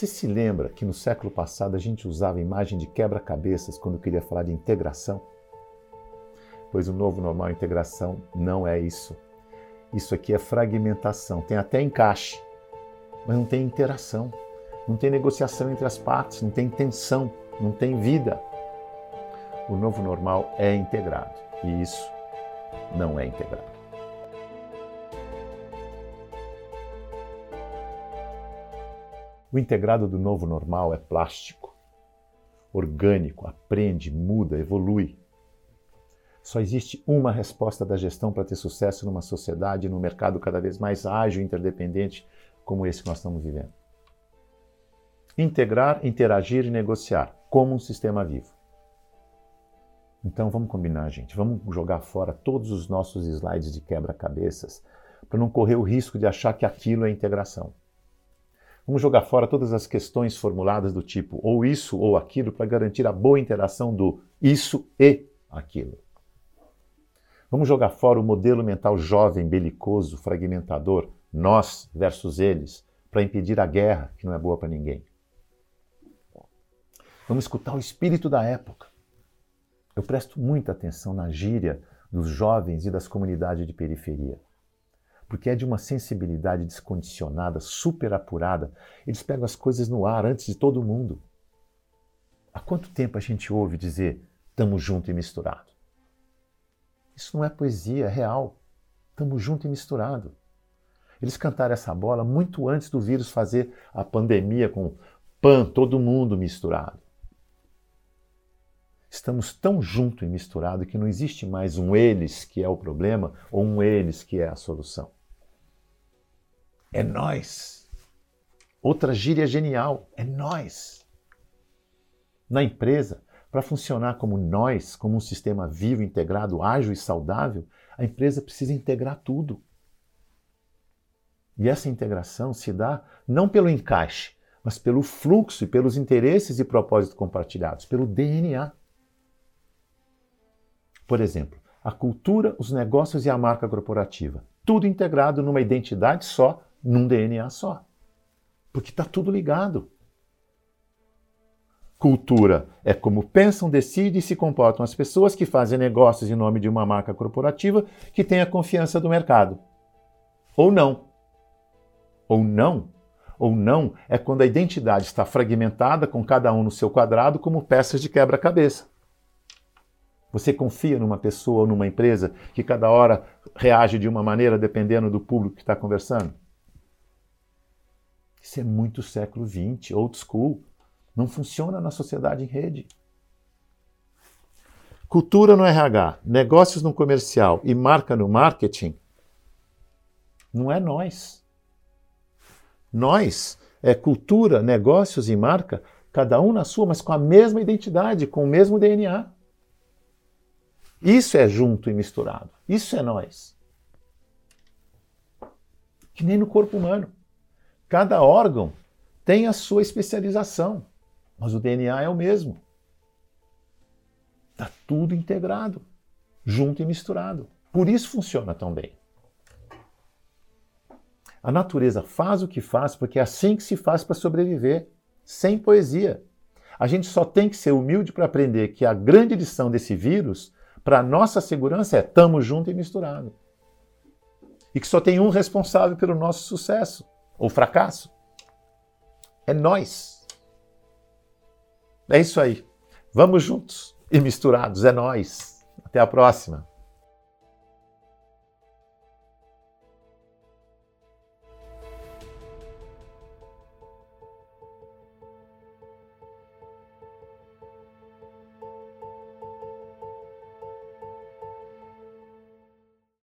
Você se lembra que no século passado a gente usava a imagem de quebra-cabeças quando queria falar de integração? Pois o novo normal integração não é isso. Isso aqui é fragmentação. Tem até encaixe, mas não tem interação. Não tem negociação entre as partes, não tem tensão, não tem vida. O novo normal é integrado e isso não é integrado. O integrado do novo normal é plástico, orgânico, aprende, muda, evolui. Só existe uma resposta da gestão para ter sucesso numa sociedade num mercado cada vez mais ágil e interdependente como esse que nós estamos vivendo. Integrar, interagir e negociar como um sistema vivo. Então vamos combinar, gente. Vamos jogar fora todos os nossos slides de quebra-cabeças para não correr o risco de achar que aquilo é integração. Vamos jogar fora todas as questões formuladas do tipo ou isso ou aquilo para garantir a boa interação do isso e aquilo. Vamos jogar fora o modelo mental jovem, belicoso, fragmentador, nós versus eles, para impedir a guerra, que não é boa para ninguém. Vamos escutar o espírito da época. Eu presto muita atenção na gíria dos jovens e das comunidades de periferia porque é de uma sensibilidade descondicionada, super apurada. Eles pegam as coisas no ar antes de todo mundo. Há quanto tempo a gente ouve dizer estamos junto e misturado? Isso não é poesia, é real. Estamos junto e misturado. Eles cantaram essa bola muito antes do vírus fazer a pandemia com pan, todo mundo misturado. Estamos tão junto e misturado que não existe mais um eles que é o problema ou um eles que é a solução. É nós. Outra gíria genial, é nós. Na empresa, para funcionar como nós, como um sistema vivo, integrado, ágil e saudável, a empresa precisa integrar tudo. E essa integração se dá não pelo encaixe, mas pelo fluxo e pelos interesses e propósitos compartilhados, pelo DNA. Por exemplo, a cultura, os negócios e a marca corporativa. Tudo integrado numa identidade só num DNA só. Porque está tudo ligado. Cultura é como pensam, decidem e se comportam as pessoas que fazem negócios em nome de uma marca corporativa que tem a confiança do mercado. Ou não. Ou não. Ou não é quando a identidade está fragmentada, com cada um no seu quadrado, como peças de quebra-cabeça. Você confia numa pessoa ou numa empresa que cada hora reage de uma maneira dependendo do público que está conversando? Isso é muito século XX, old school. Não funciona na sociedade em rede. Cultura no RH, negócios no comercial e marca no marketing não é nós. Nós é cultura, negócios e marca, cada um na sua, mas com a mesma identidade, com o mesmo DNA. Isso é junto e misturado. Isso é nós. Que nem no corpo humano. Cada órgão tem a sua especialização, mas o DNA é o mesmo. Está tudo integrado, junto e misturado. Por isso funciona tão bem. A natureza faz o que faz porque é assim que se faz para sobreviver, sem poesia. A gente só tem que ser humilde para aprender que a grande lição desse vírus, para nossa segurança, é estamos junto e misturado. E que só tem um responsável pelo nosso sucesso, ou fracasso. É nós. É isso aí. Vamos juntos e misturados. É nós. Até a próxima.